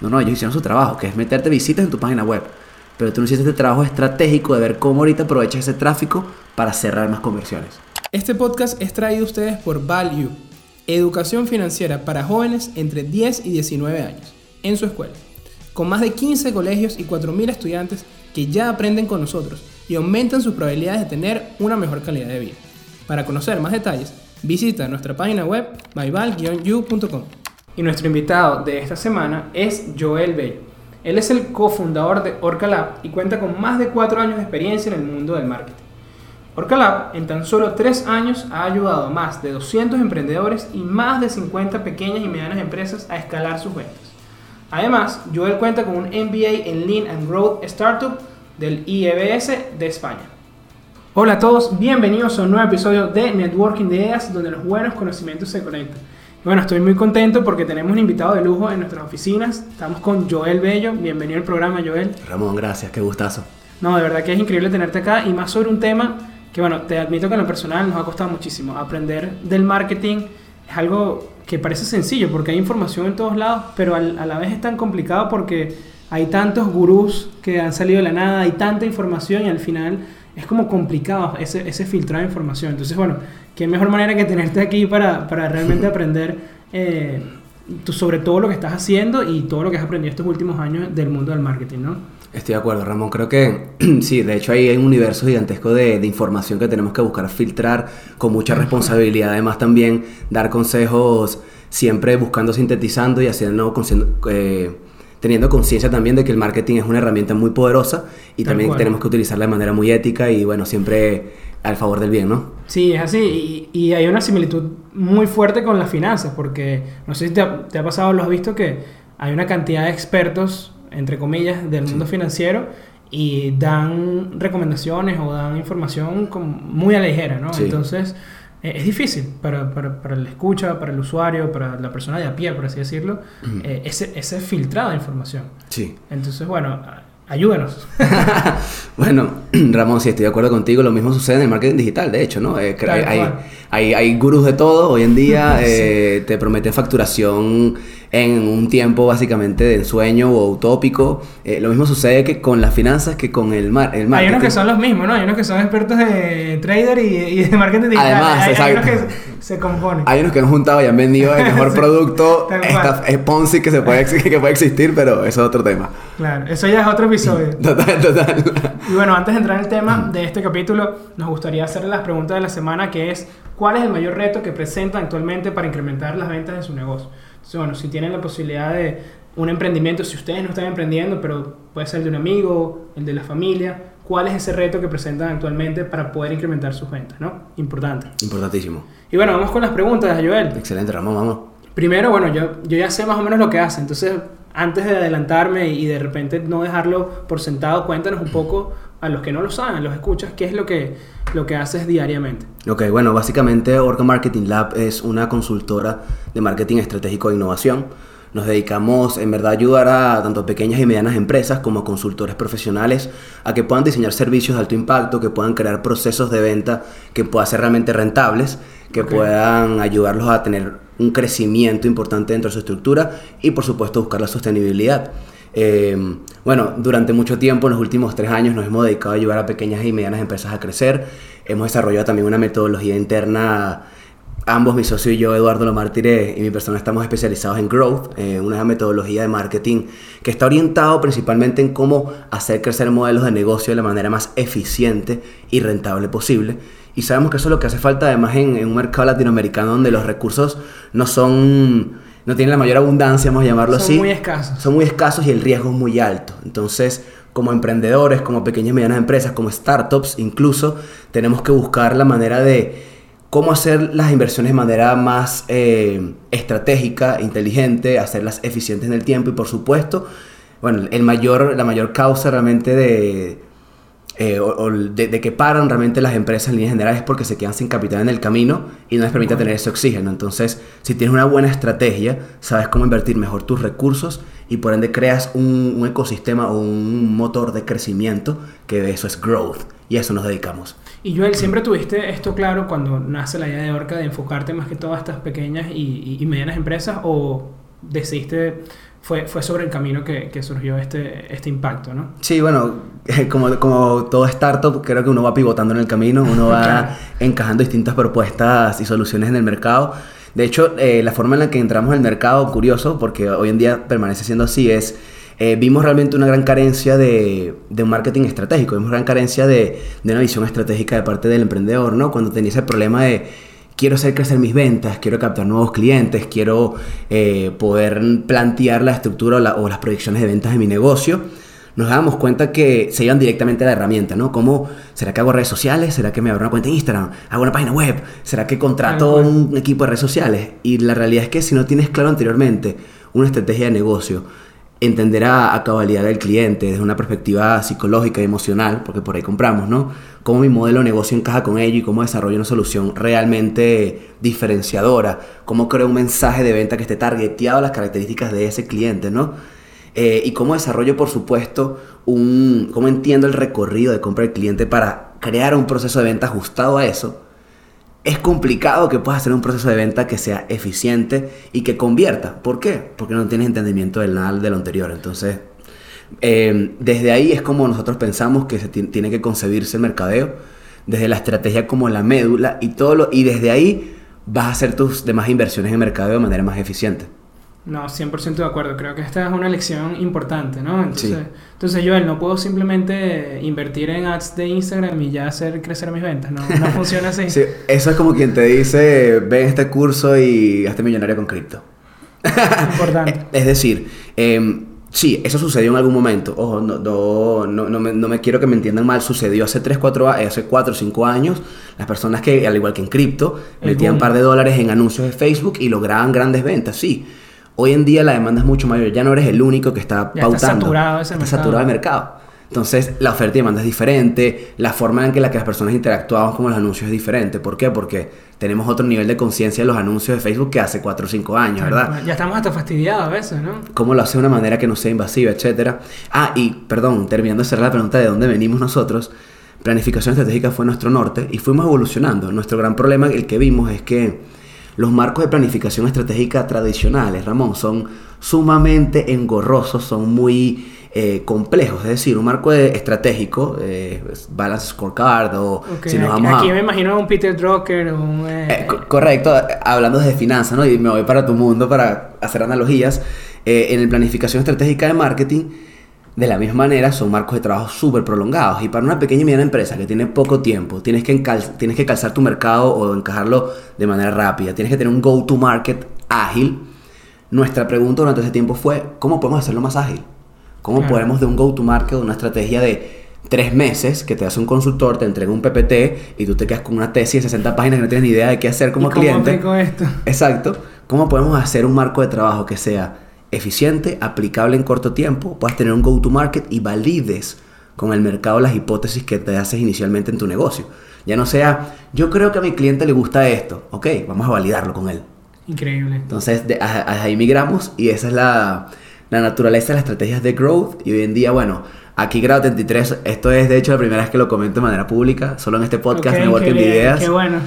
No, no, ellos hicieron su trabajo, que es meterte visitas en tu página web. Pero tú no hiciste este trabajo estratégico de ver cómo ahorita aprovechas ese tráfico para cerrar más conversiones. Este podcast es traído a ustedes por Value, educación financiera para jóvenes entre 10 y 19 años, en su escuela, con más de 15 colegios y 4.000 estudiantes que ya aprenden con nosotros y aumentan sus probabilidades de tener una mejor calidad de vida. Para conocer más detalles, visita nuestra página web myval-you.com. Y nuestro invitado de esta semana es Joel Bello. Él es el cofundador de Orcalab y cuenta con más de 4 años de experiencia en el mundo del marketing. Orcalab en tan solo 3 años ha ayudado a más de 200 emprendedores y más de 50 pequeñas y medianas empresas a escalar sus ventas. Además, Joel cuenta con un MBA en Lean and Growth Startup del IEBS de España. Hola a todos, bienvenidos a un nuevo episodio de Networking de Ideas donde los buenos conocimientos se conectan. Bueno, estoy muy contento porque tenemos un invitado de lujo en nuestras oficinas. Estamos con Joel Bello. Bienvenido al programa, Joel. Ramón, gracias, qué gustazo. No, de verdad que es increíble tenerte acá y más sobre un tema que, bueno, te admito que en lo personal nos ha costado muchísimo. Aprender del marketing es algo que parece sencillo porque hay información en todos lados, pero a la vez es tan complicado porque hay tantos gurús que han salido de la nada, hay tanta información y al final es como complicado ese, ese filtrado de información. Entonces, bueno, qué mejor manera que tenerte aquí para, para realmente aprender eh, sobre todo lo que estás haciendo y todo lo que has aprendido estos últimos años del mundo del marketing, ¿no? Estoy de acuerdo, Ramón. Creo que sí, de hecho ahí hay un universo gigantesco de, de, información que tenemos que buscar filtrar con mucha responsabilidad. Además también dar consejos siempre buscando sintetizando y haciendo... Eh, teniendo conciencia también de que el marketing es una herramienta muy poderosa y también tenemos que utilizarla de manera muy ética y bueno, siempre al favor del bien, ¿no? Sí, es así. Y, hay una similitud muy fuerte con las finanzas, porque no sé si te ha, pasado, lo has visto, que hay una cantidad de expertos, entre comillas, del mundo financiero y dan recomendaciones o dan información muy a la ligera, ¿no? Entonces eh, es difícil para, para, para, el escucha, para el usuario, para la persona de a pie, por así decirlo, eh, ese, ese filtrado de información. Sí. Entonces, bueno, ayúdanos. bueno, Ramón, sí, estoy de acuerdo contigo. Lo mismo sucede en el marketing digital, de hecho, ¿no? Eh, hay, hay, hay, gurús de todo hoy en día. Te prometen facturación en un tiempo básicamente de ensueño o utópico. Eh, lo mismo sucede que con las finanzas que con el, mar el marketing. Hay unos que son los mismos, ¿no? Hay unos que son expertos de trader y, de marketing digital. Además, hay, hay, unos que se componen. Hay unos que han juntado y han vendido el mejor producto. esta, es Ponzi que, se puede, que puede existir, pero eso es otro tema. Claro, eso ya es otro episodio. Total, total. Y bueno, antes de entrar en el tema de este capítulo, nos gustaría hacerle las preguntas de la semana, que es, ¿cuál es el mayor reto que presentan actualmente para incrementar las ventas de su negocio? Bueno, si tienen la posibilidad de un emprendimiento, si ustedes no están emprendiendo, pero puede ser el de un amigo, el de la familia, ¿cuál es ese reto que presentan actualmente para poder incrementar sus ventas? ¿no? Importante. Importantísimo. Y bueno, vamos con las preguntas, Joel. Excelente, Ramón, vamos. Primero, bueno, yo, yo ya sé más o menos lo que hace, entonces antes de adelantarme y de repente no dejarlo por sentado, cuéntanos un poco a los que no lo saben, los escuchas, qué es lo que, lo que haces diariamente. Ok, bueno, básicamente Orca Marketing Lab es una consultora de marketing estratégico e innovación. Nos dedicamos en verdad a ayudar a tanto pequeñas y medianas empresas como consultores profesionales a que puedan diseñar servicios de alto impacto, que puedan crear procesos de venta que puedan ser realmente rentables, que puedan ayudarlos a tener un crecimiento importante dentro de su estructura y por supuesto buscar la sostenibilidad. Eh, bueno, durante mucho tiempo, en los últimos tres años, nos hemos dedicado a ayudar a pequeñas y medianas empresas a crecer. Hemos desarrollado también una metodología interna. Ambos, mi socio y yo, Eduardo Lomartire y mi persona, estamos especializados en growth, eh, una metodología de marketing que está orientado principalmente en cómo hacer crecer modelos de negocio de la manera más eficiente y rentable posible. Y sabemos que eso es lo que hace falta además en un mercado latinoamericano donde los recursos no son no tienen la mayor abundancia, vamos a llamarlo así. Son muy escasos. Son muy escasos y el riesgo es muy alto. Entonces, como emprendedores, como pequeñas y medianas empresas, como startups incluso, tenemos que buscar la manera de cómo hacer las inversiones de manera más eh, estratégica, inteligente, hacerlas eficientes en el tiempo y por supuesto, bueno, el mayor, la mayor causa realmente de eh, o, de, que paran realmente las empresas en líneas generales es porque se quedan sin capital en el camino y no les permite tener ese oxígeno. Entonces, si tienes una buena estrategia, sabes cómo invertir mejor tus recursos y por ende creas un, ecosistema o un motor de crecimiento, que eso es growth. Y a eso nos dedicamos. Y Joel, ¿siempre tuviste esto claro cuando nace la idea de Orca de enfocarte más que todas estas pequeñas y, y medianas empresas o decidiste fue, fue sobre el camino que, que surgió este, este impacto, ¿no? Sí, bueno, como, como todo startup, creo que uno va pivotando en el camino, uno va encajando distintas propuestas y soluciones en el mercado. De hecho, eh, la forma en la que entramos el mercado, curioso, porque hoy en día permanece siendo así, es... Eh, vimos realmente una gran carencia de, de, un marketing estratégico, vimos gran carencia de, de, una visión estratégica de parte del emprendedor, ¿no? Cuando tenía ese problema de quiero hacer crecer mis ventas, quiero captar nuevos clientes, quiero eh, poder plantear la estructura o, la, o, las proyecciones de ventas de mi negocio, nos dábamos cuenta que se iban directamente a la herramienta, ¿no? ¿Cómo será que hago redes sociales? ¿Será que me abro una cuenta en Instagram? ¿Hago una página web? ¿Será que contrato un equipo de redes sociales? Y la realidad es que si no tienes claro anteriormente una estrategia de negocio, entender a, cabalidad del cliente desde una perspectiva psicológica y emocional, porque por ahí compramos, ¿no? Cómo mi modelo de negocio encaja con ello y cómo desarrollo una solución realmente diferenciadora, cómo creo un mensaje de venta que esté targeteado a las características de ese cliente, ¿no? Eh, y cómo desarrollo, por supuesto, un, cómo entiendo el recorrido de compra del cliente para crear un proceso de venta ajustado a eso es complicado que puedas hacer un proceso de venta que sea eficiente y que convierta. ¿Por qué? Porque no tienes entendimiento del nada de lo anterior. Entonces, eh, desde ahí es como nosotros pensamos que se tiene que concebirse el mercadeo, desde la estrategia como la médula y todo lo, y desde ahí vas a hacer tus demás inversiones en mercadeo de manera más eficiente. No, 100% de acuerdo. Creo que esta es una lección importante, ¿no? Entonces, entonces, Joel, no puedo simplemente invertir en ads de Instagram y ya hacer crecer mis ventas. No, no funciona así. Sí, eso es como quien te dice, ven este curso y hazte millonario con cripto. Importante. es decir, eh, sí, eso sucedió en algún momento. Ojo, no, no, no, me, no, me, quiero que me entiendan mal. Sucedió hace 3, 4, hace 4 o 5 años. Las personas que, al igual que en cripto, metían un par de dólares en anuncios de Facebook y lograban grandes ventas, sí. Hoy en día la demanda es mucho mayor, ya no eres el único que está pautando. Está saturado ese está saturado el mercado. Entonces, la oferta y demanda es diferente, la forma en que, la que las personas interactuamos con los anuncios es diferente. ¿Por qué? Porque tenemos otro nivel de conciencia de los anuncios de Facebook que hace 4 o 5 años, ¿verdad? Ya estamos hasta fastidiados a veces, ¿no? Cómo lo hace de una manera que no sea invasiva, etcétera. Ah, y perdón, terminando de cerrar la pregunta de dónde venimos nosotros, planificación estratégica fue nuestro norte y fuimos evolucionando. Nuestro gran problema, el que vimos, es que los marcos de planificación estratégica tradicionales, Ramón, son sumamente engorrosos, son muy eh, complejos. Es decir, un marco estratégico, eh, Balance Scorecard o si nos vamos aquí, me imagino un Peter Drucker, un... Eh, correcto, hablando de finanzas, ¿no? Y me voy para tu mundo para hacer analogías. en la planificación estratégica de marketing de la misma manera, son marcos de trabajo súper prolongados. Y para una pequeña y mediana empresa que tiene poco tiempo, tienes que, tienes que calzar tu mercado o encajarlo de manera rápida. Tienes que tener un go-to-market ágil. Nuestra pregunta durante ese tiempo fue, ¿cómo podemos hacerlo más ágil? ¿Cómo podemos de un go-to-market, una estrategia de tres meses que te hace un consultor, te entrega un PPT y tú te quedas con una tesis de 60 páginas que no tienes ni idea de qué hacer como cliente? ¿Cómo esto? Exacto. ¿Cómo podemos hacer un marco de trabajo que sea eficiente, aplicable en corto tiempo, puedas tener un go-to-market y valides con el mercado las hipótesis que te haces inicialmente en tu negocio. Ya no sea, yo creo que a mi cliente le gusta esto, ok, vamos a validarlo con él. Increíble. Entonces, ahí migramos y esa es la, la, naturaleza de las estrategias de growth. Y hoy en día, bueno, aquí Grado 33, esto es de hecho la primera vez que lo comento de manera pública, solo en este podcast, okay, Networking de Ideas. Qué bueno.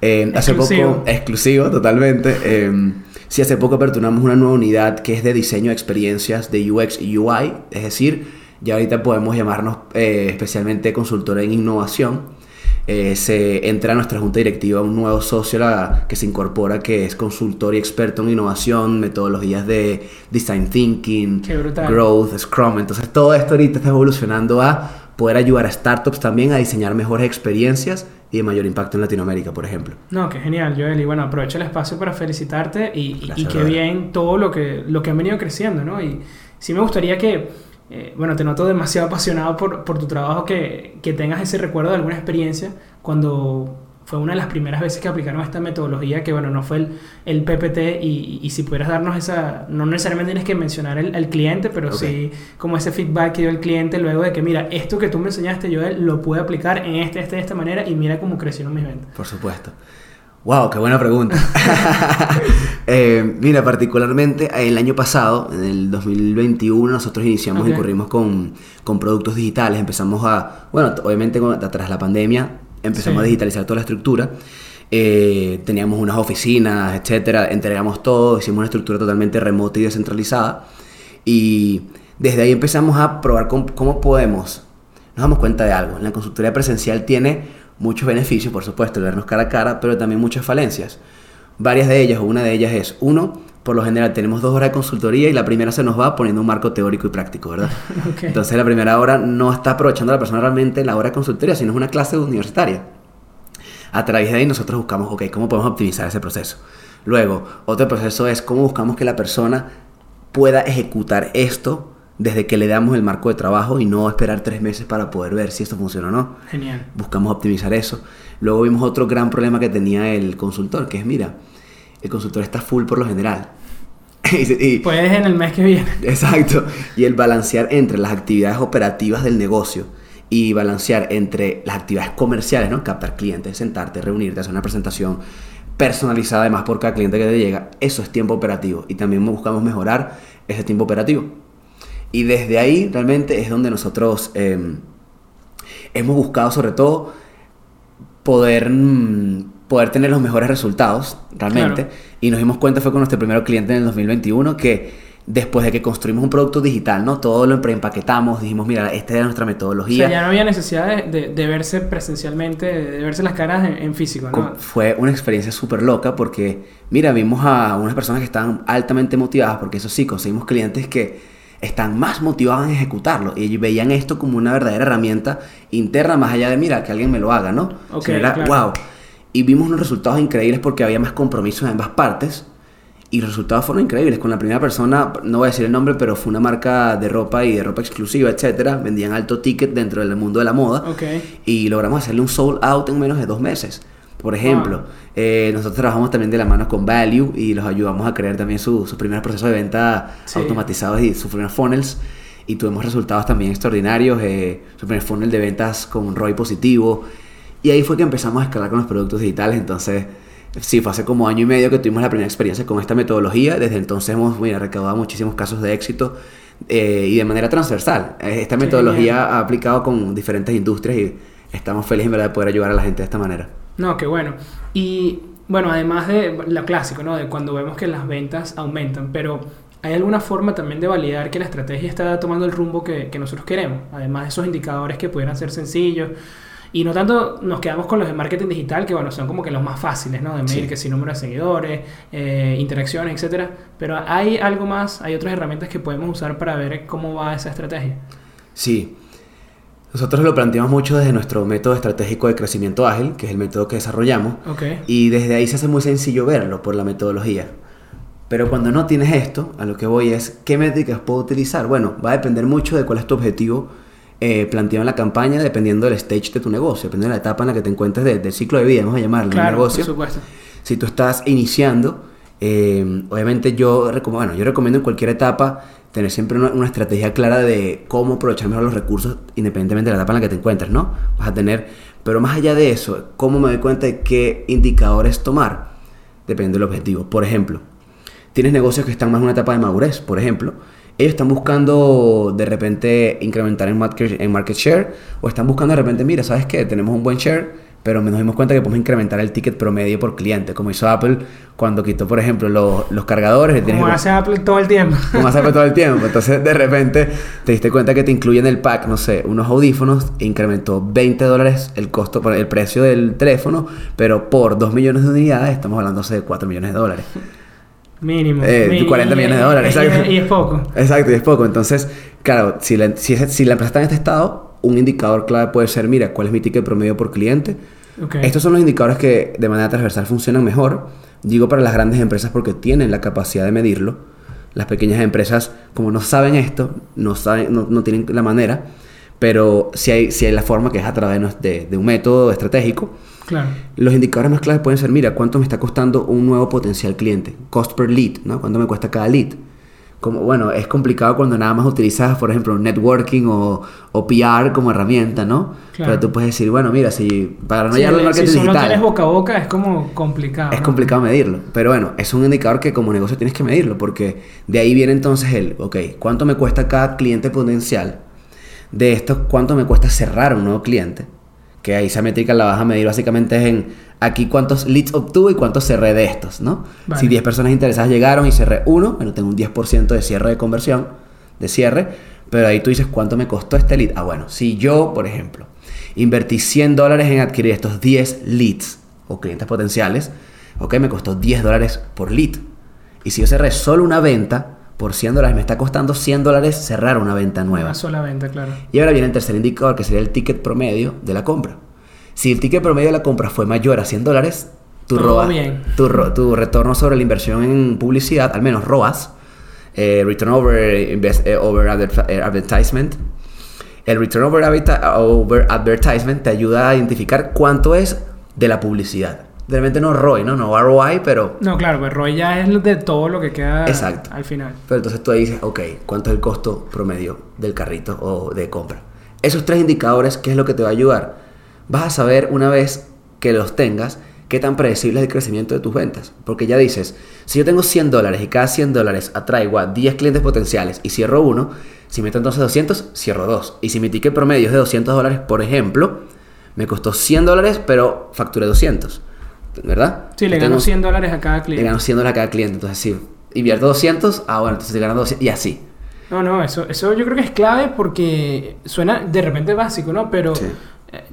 Eh, hace poco, exclusivo totalmente. Eh, si hace poco aperturamos una nueva unidad que es de diseño de experiencias de UX y UI, es decir, ya ahorita podemos llamarnos eh, especialmente consultora en innovación. Eh, se entra a nuestra junta directiva un nuevo socio que se incorpora que es consultor y experto en innovación, metodologías de design thinking, growth, Scrum. Entonces todo esto ahorita está evolucionando a poder ayudar a startups también a diseñar mejores experiencias y de mayor impacto en Latinoamérica, por ejemplo. No, qué genial, Joel. Y bueno, aprovecho el espacio para felicitarte y, y, qué bien todo lo que, lo que han venido creciendo, ¿no? Y sí me gustaría que, eh, bueno, te noto demasiado apasionado por, por tu trabajo, que, que tengas ese recuerdo de alguna experiencia cuando fue una de las primeras veces que aplicaron esta metodología, que bueno, no fue el, el PPT, y, y, si pudieras darnos esa, no necesariamente tienes que mencionar el, cliente, pero sí como ese feedback que dio el cliente luego de que, mira, esto que tú me enseñaste, yo lo pude aplicar en este, este, de esta manera, y mira cómo crecieron mis ventas. Por supuesto. Wow, qué buena pregunta. eh, mira, particularmente el año pasado, en el 2021, nosotros iniciamos y corrimos con, con productos digitales. Empezamos a, bueno, obviamente tras la pandemia, empezamos a digitalizar toda la estructura. Eh, teníamos unas oficinas, etcétera, entregamos todo, hicimos una estructura totalmente remota y descentralizada. Y desde ahí empezamos a probar cómo, cómo podemos. Nos damos cuenta de algo. La consultoría presencial tiene muchos beneficios, por supuesto, el vernos cara a cara, pero también muchas falencias. Varias de ellas, o una de ellas es, uno, por lo general tenemos dos horas de consultoría y la primera se nos va poniendo un marco teórico y práctico, ¿verdad? Okay. Entonces la primera hora no está aprovechando a la persona realmente la hora de consultoría, sino es una clase universitaria. A través de ahí nosotros buscamos, ok, ¿cómo podemos optimizar ese proceso? Luego, otro proceso es cómo buscamos que la persona pueda ejecutar esto desde que le damos el marco de trabajo y no esperar tres meses para poder ver si esto funciona o no. Genial. Buscamos optimizar eso. Luego vimos otro gran problema que tenía el consultor, que es, mira, el consultor está full por lo general. y, y- Puedes en el mes que viene. Exacto. Y el balancear entre las actividades operativas del negocio y balancear entre las actividades comerciales, ¿no? Captar clientes, sentarte, reunirte, hacer una presentación personalizada además por cada cliente que te llega. Eso es tiempo operativo y también buscamos mejorar ese tiempo operativo. Y desde ahí realmente es donde nosotros eh, hemos buscado sobre todo poder, mm, poder tener los mejores resultados realmente. Claro. Y nos dimos cuenta fue con nuestro primer cliente en el 2021 que después de que construimos un producto digital, ¿no? Todo lo preempaquetamos, dijimos, mira, esta es nuestra O metodología. sea, ya no había necesidad de, de- de verse presencialmente, de verse las caras en, en físico, Co- ¿no? Fue una experiencia súper loca porque, mira, vimos a unas personas que estaban altamente motivadas, porque eso sí, conseguimos clientes que están más motivados en ejecutarlo y ellos veían esto como una verdadera herramienta interna, más allá de, mira, que alguien me lo haga, ¿no? Ok, Sino era, claro. wow. Y vimos unos resultados increíbles porque había más compromiso en ambas partes. Y los resultados fueron increíbles. Con la primera persona, no voy a decir el nombre, pero fue una marca de ropa y de ropa exclusiva, etcétera. Vendían alto ticket dentro del mundo de la moda y logramos hacerle un sold out en menos de dos meses. Por ejemplo, eh, nosotros trabajamos también de la mano con Value y los ayudamos a crear también su- sus primeros procesos de venta Sí. automatizados y sus primeros funnels. Y tuvimos resultados también extraordinarios, eh, su primer funnel de ventas con un ROI positivo. Y ahí fue que empezamos a escalar con los productos digitales. Entonces, sí, fue hace como año y medio que tuvimos la primera experiencia con esta metodología. Desde entonces hemos mira, recaudado muchísimos casos de éxito eh, y de manera transversal. Eh, Esta Qué metodología ha aplicado con diferentes industrias y estamos felices en verdad de poder ayudar a la gente de esta manera. No, qué bueno. Y bueno, además de lo clásico, ¿no? De cuando vemos que las ventas aumentan, pero ¿hay alguna forma también de validar que la estrategia está tomando el rumbo que, que nosotros queremos? Además de esos indicadores que pudieran ser sencillos. Y no tanto nos quedamos con los de marketing digital, que bueno, son como que los más fáciles, ¿no? De medir Sí. que si número de seguidores, eh, interacciones, etcétera. Pero hay algo más, hay otras herramientas que podemos usar para ver cómo va esa estrategia. Sí. Nosotros lo planteamos mucho desde nuestro método estratégico de crecimiento ágil, que es el método que desarrollamos. Ok. Y desde ahí se hace muy sencillo verlo por la metodología. Pero cuando no tienes esto, a lo que voy es, ¿qué métricas puedo utilizar? Bueno, va a depender mucho de cuál es tu objetivo eh, planteado en la campaña, dependiendo del stage de tu negocio, dependiendo de la etapa en la que te encuentres de- del ciclo de vida, vamos a llamarlo, Claro, negocio. por supuesto. Si tú estás iniciando, eh, obviamente yo, bueno, yo recomiendo en cualquier etapa tener siempre una, una estrategia clara de cómo aprovechar mejor los recursos independientemente de la etapa en la que te encuentres, ¿no? Vas a tener, pero más allá de eso, ¿cómo me doy cuenta de qué indicadores tomar? Depende del objetivo. Por ejemplo, tienes negocios que están más en una etapa de madurez, por ejemplo. Ellos están buscando de repente incrementar en market, en market share o están buscando de repente, mira, ¿sabes qué? Tenemos un buen share, pero nos dimos cuenta que podemos incrementar el ticket promedio por cliente, como hizo Apple cuando quitó, por ejemplo, los, los cargadores. Como que- hace Apple todo el tiempo. como hace todo el tiempo. Entonces, de repente, te diste cuenta que te incluye en el pack, no sé, unos audífonos, e incrementó 20 dólares el costo, el precio del teléfono, pero por 2 millones de unidades estamos hablando de 4 millones de dólares. Mínimo. Eh, Mínimo. 40 millones de dólares, Y- exacto. Y, es poco. Exacto, y es poco. Entonces, claro, si la, si, si la empresa está en este estado, un indicador clave puede ser, mira, ¿cuál es mi ticket promedio por cliente? Ok. Estos son los indicadores que de manera transversal funcionan mejor. Digo para las grandes empresas porque tienen la capacidad de medirlo. Las pequeñas empresas, como no saben esto, no, saben, no, no tienen la manera, pero si hay, si hay la forma que es a través de- de un método estratégico. Claro. Los indicadores más claves pueden ser, mira, ¿cuánto me está costando un nuevo potencial cliente? Cost per lead, ¿no? ¿Cuánto me cuesta cada lead? Como, bueno, es complicado cuando nada más utilizas, por ejemplo, networking o, o PR como herramienta, ¿no? Claro. Pero tú puedes decir, bueno, mira, si para no Sí, llegar al si marketing solo digital... tienes boca a boca es como complicado. Es ¿no? complicado medirlo, pero bueno, es un indicador que como negocio tienes que medirlo, porque de ahí viene entonces el, ok, ¿cuánto me cuesta cada cliente potencial? De esto, ¿cuánto me cuesta cerrar un nuevo cliente? Que ahí esa métrica la vas a medir básicamente es en aquí cuántos leads obtuve y cuántos cerré de estos, ¿no? Vale. Si 10 personas interesadas llegaron y cerré uno, bueno, tengo un 10% de cierre de conversión. de cierre, pero ahí tú dices cuánto me costó este lead. Ah, bueno, si yo, por ejemplo, invertí 100 dólares en adquirir estos 10 leads o clientes potenciales, ok, me costó 10 dólares por lead. Y si yo cerré solo una venta por 100 dólares, me está costando 100 dólares cerrar una venta nueva. Una sola venta, claro. Y ahora viene el tercer indicador, que sería el ticket promedio de la compra. Si el ticket promedio de la compra fue mayor a 100 dólares, tu, ROAS, tu, tu retorno sobre la inversión en publicidad, al menos ROAS, eh, Return over, invest- eh, over eh, Advertisement, el Return over, over Advertisement te ayuda a identificar cuánto es de la publicidad. De repente no ROI, ¿no? No ROI, pero No, claro, pues ROI ya es de todo lo que queda Exacto. al final. Pero entonces tú ahí dices, ok, ¿cuánto es el costo promedio del carrito o de compra? Esos tres indicadores, ¿qué es lo que te va a ayudar? Vas a saber una vez que los tengas, qué tan predecible es el crecimiento de tus ventas. Porque ya dices, si yo tengo 100 dólares y cada 100 dólares atraigo a 10 clientes potenciales y cierro uno, si meto entonces 200, cierro dos. Y si mi ticket promedio es de 200 dólares, por ejemplo, me costó 100 dólares, pero facturé 200. ¿Verdad? Sí, le gano tengo- 100 dólares a cada le cliente. gano 100 dólares a cada cliente. Entonces, si invierto 200, ah, bueno, entonces te ganas 200 y así. No, no, eso, eso yo creo que es clave porque suena de repente básico, ¿no? Pero Sí. eh,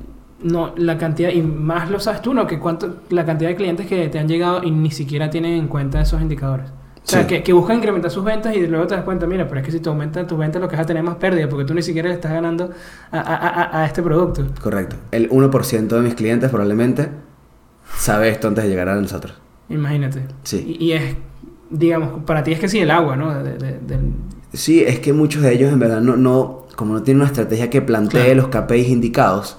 no, la cantidad, y más lo sabes tú, ¿no? Que cuánto, la cantidad de clientes que te han llegado y ni siquiera tienen en cuenta esos indicadores. O sea, Sí. que, que buscan incrementar sus ventas y luego te das cuenta, mira, pero es que si tú aumentas tus ventas lo que vas a tener más pérdida porque tú ni siquiera le estás ganando a, a- a- a este producto. Correcto. El 1% de mis clientes probablemente sabe esto antes de llegar a nosotros. Imagínate. Sí. Y, y es, digamos, para ti es que sí, el agua, ¿no? De- de- del- Sí, es que muchos de ellos en verdad no, no como no tienen una estrategia que plantee Claro. los KPIs indicados,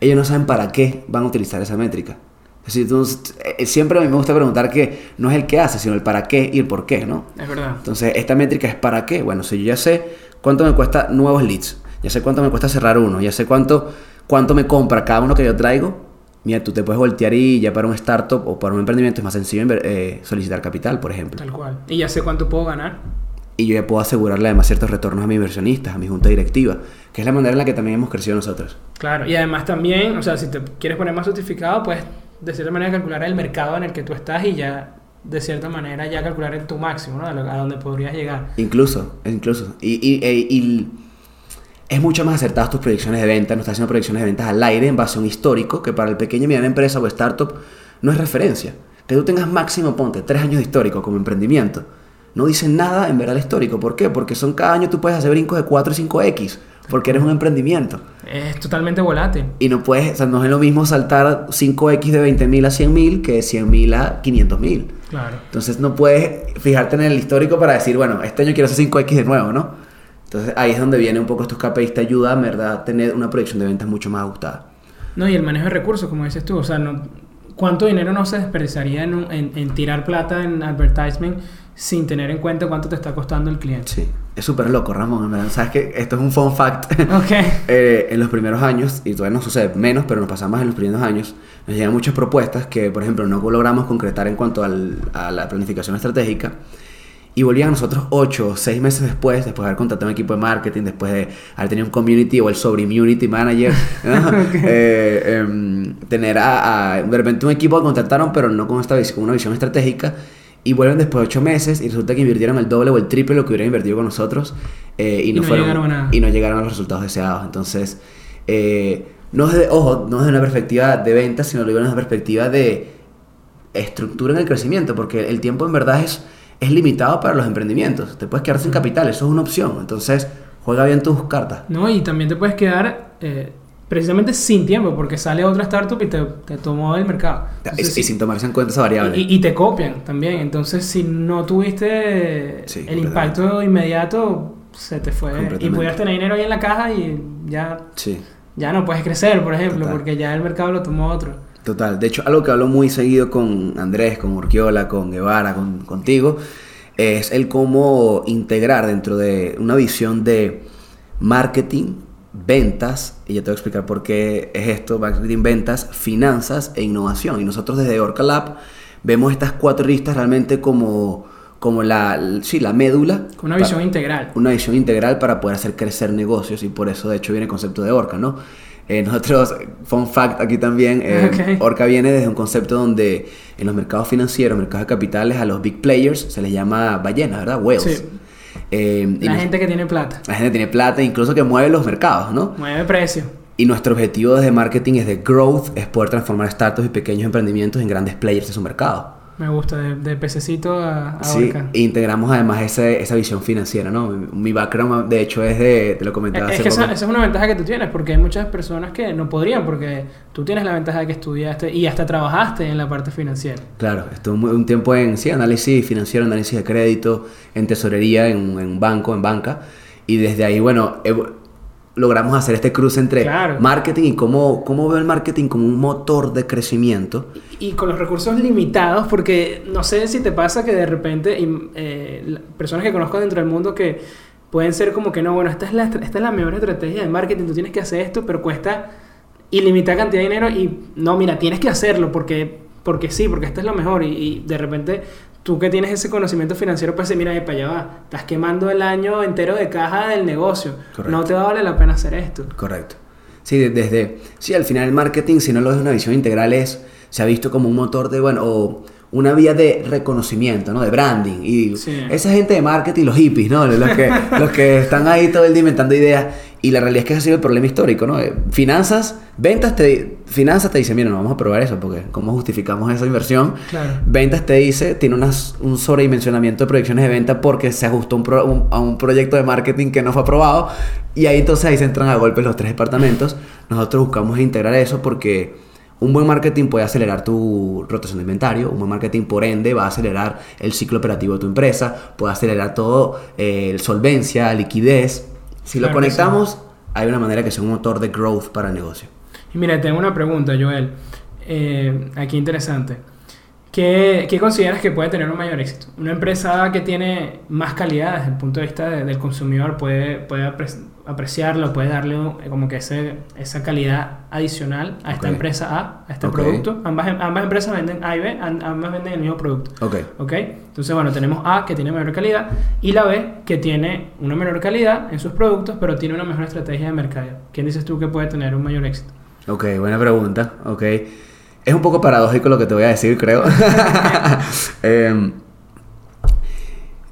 ellos no saben para qué van a utilizar esa métrica. Es decir, tú- eh, siempre a mí me gusta preguntar que no es el qué hace, sino el para qué y el por qué, ¿no? es verdad. Entonces, esta métrica es para qué. Bueno, si yo ya sé cuánto me cuesta nuevos leads, ya sé cuánto me cuesta cerrar uno, ya sé cuánto, cuánto me compra cada uno que yo traigo, mira, tú te puedes voltear y ya para un startup o para un emprendimiento es más sencillo eh, solicitar capital, por ejemplo. Tal cual. Y ya sé cuánto puedo ganar. Y yo ya puedo asegurarle además ciertos retornos a mis inversionistas, a mi junta directiva, que es la manera en la que también hemos crecido nosotros. Claro, y además también, o sea, si te quieres poner más justificado, puedes de cierta manera calcular el mercado en el que tú estás y ya, de cierta manera, ya calcular en tu máximo, ¿no? A, lo- a donde podrías llegar. Incluso, incluso. Y, y- e- y es mucho más acertadas tus proyecciones de ventas. No estás haciendo proyecciones de ventas al aire en base a un histórico que para el pequeño y mediana empresa o startup no es referencia. Que tú tengas máximo, ponte, tres años de histórico como emprendimiento. No dice nada en verdad el histórico. ¿Por qué? Porque son cada año tú puedes hacer brincos de 4 y 5X. Porque eres un emprendimiento. Es totalmente volátil. Y no puedes, o sea, no es lo mismo saltar 5X de 20.000 a 100.000 que de 100.000 a 500.000. Claro. Entonces no puedes fijarte en el histórico para decir, bueno, este año quiero hacer 5X de nuevo, ¿no? Entonces ahí es donde viene un poco estos KPIs, te ayuda verdad a tener una proyección de ventas mucho más ajustada. No, y el manejo de recursos, como dices tú, o sea, no, ¿cuánto dinero no se desperdiciaría en, un- en- en tirar plata en advertisement sin tener en cuenta cuánto te está costando el cliente? Sí, es súper loco, Ramón, en verdad. Sabes que esto es un fun fact. Ok. Eh, en los primeros años, y todavía nos sucede menos, pero nos pasa más en los primeros años, nos llegan muchas propuestas que, por ejemplo, no logramos concretar en cuanto al- a la planificación estratégica. Y volvían a nosotros ocho o seis meses después, después de haber contratado un equipo de marketing, después de haber tenido un community o el sobre-immunity manager, ¿no? Eh, em, tener a, a- de repente un equipo que contrataron, pero no con, esta, con una visión estratégica, y vuelven después de ocho meses y resulta que invirtieron el doble o el triple lo que hubieran invertido con nosotros eh, y, Y no fueron, llegaron a y no llegaron a los resultados deseados. Entonces, eh, no es de, ojo, no es de una perspectiva de ventas, sino lo digo desde una perspectiva de estructura en el crecimiento, porque el tiempo en verdad es, es limitado para los emprendimientos. Te puedes quedar sin capital, eso es una opción. Entonces, juega bien tus cartas. No, y también te puedes quedar eh, precisamente sin tiempo porque sale otra startup y te, te tomó el mercado. Y, Entonces, y sin tomarse en cuenta esa variable. Y, y te copian también. Entonces, si no tuviste Sí, el impacto inmediato, se te fue. Y pudieras tener dinero ahí en la caja y ya, sí. ya no puedes crecer, por ejemplo, Total. porque ya el mercado lo tomó otro. Total. De hecho, algo que hablo muy seguido con Andrés, con Urquiola, con Guevara, con, contigo, es el cómo integrar dentro de una visión de marketing, ventas, y ya te voy a explicar por qué es esto, marketing, ventas, finanzas e innovación. Y nosotros desde Orca Lab vemos estas cuatro listas realmente como, como la, sí, la médula. Una visión integral. una visión integral para poder hacer crecer negocios y por eso de hecho viene el concepto de Orca, ¿no? Eh, nosotros, fun fact aquí también, eh. Orca viene desde un concepto donde en los mercados financieros, mercados de capitales, a los big players se les llama ballenas, ¿verdad? Whales. Sí. Eh, y La nos- gente que tiene plata. la gente tiene plata, incluso que mueve los mercados, ¿no? Mueve precio. Y nuestro objetivo desde marketing es de growth, es poder transformar startups y pequeños emprendimientos en grandes players de su mercado. Me gusta, de, de pececito a, a Sí, orca. e integramos además ese- esa visión financiera, ¿no? Mi, background, de hecho, es de, te lo comentaba Es hace que esa, poco. esa es una ventaja que tú tienes, porque hay muchas personas que no podrían, porque tú tienes la ventaja de que estudiaste y hasta trabajaste en la parte financiera. Claro, estuve un, tiempo en sí, análisis financiero, análisis de crédito, en tesorería, en, en un banco, en banca. Y desde ahí, bueno, evo- logramos hacer este cruce entre Claro. marketing y cómo, cómo veo el marketing como un motor de crecimiento. Y con los recursos limitados, porque no sé si te pasa que de repente eh, personas que conozco dentro del mundo que pueden ser como que no, bueno, esta es, la, esta es la mejor estrategia de marketing, tú tienes que hacer esto, pero cuesta ilimitada cantidad de dinero y no, mira, tienes que hacerlo porque, porque sí, porque esto es lo mejor y, y de repente tú que tienes ese conocimiento financiero pues mira, para allá va, estás quemando el año entero de caja del negocio, Correcto. no te va a valer la pena hacer esto. Correcto. Sí, de- desde... Sí, al final el marketing, si no lo ves una visión integral, es, se ha visto como un motor de, bueno, o una vía de reconocimiento, ¿no? De branding. Y Sí. esa gente de marketing, los hippies, ¿no? Los que, los que están ahí todo el día inventando ideas. Y la realidad es que ese ha sido el problema histórico, ¿no? Eh, Finanzas, ventas te, finanzas te dicen, mira, no vamos a probar eso, porque ¿cómo justificamos esa inversión? Claro. Ventas te dice, tiene unas, un sobredimensionamiento de proyecciones de venta porque se ajustó un pro- un- a un proyecto de marketing que no fue aprobado. Y ahí entonces ahí se entran a golpes los tres departamentos. Nosotros buscamos integrar eso porque un buen marketing puede acelerar tu rotación de inventario. Un buen marketing, por ende, va a acelerar el ciclo operativo de tu empresa. Puede acelerar todo, eh, solvencia, liquidez. Si lo sí. conectamos, hay una manera que sea un motor de growth para el negocio. Y mira, tengo una pregunta, Joel. Eh, aquí interesante. ¿Qué, qué consideras que puede tener un mayor éxito? Una empresa que tiene más calidad desde el punto de vista de- del consumidor puede, puede apreciarlo, puede darle un- como que ese, esa calidad adicional a esta empresa A, a este Ok. producto. Ambas, ambas empresas venden A y B, am- ambas venden el mismo producto. Ok. ¿Ok? Entonces, bueno, tenemos A que tiene mayor calidad y la B que tiene una menor calidad en sus productos, pero tiene una mejor estrategia de mercado. ¿Quién dices tú que puede tener un mayor éxito? Ok, buena pregunta. Ok. Es un poco paradójico lo que te voy a decir, creo. Em,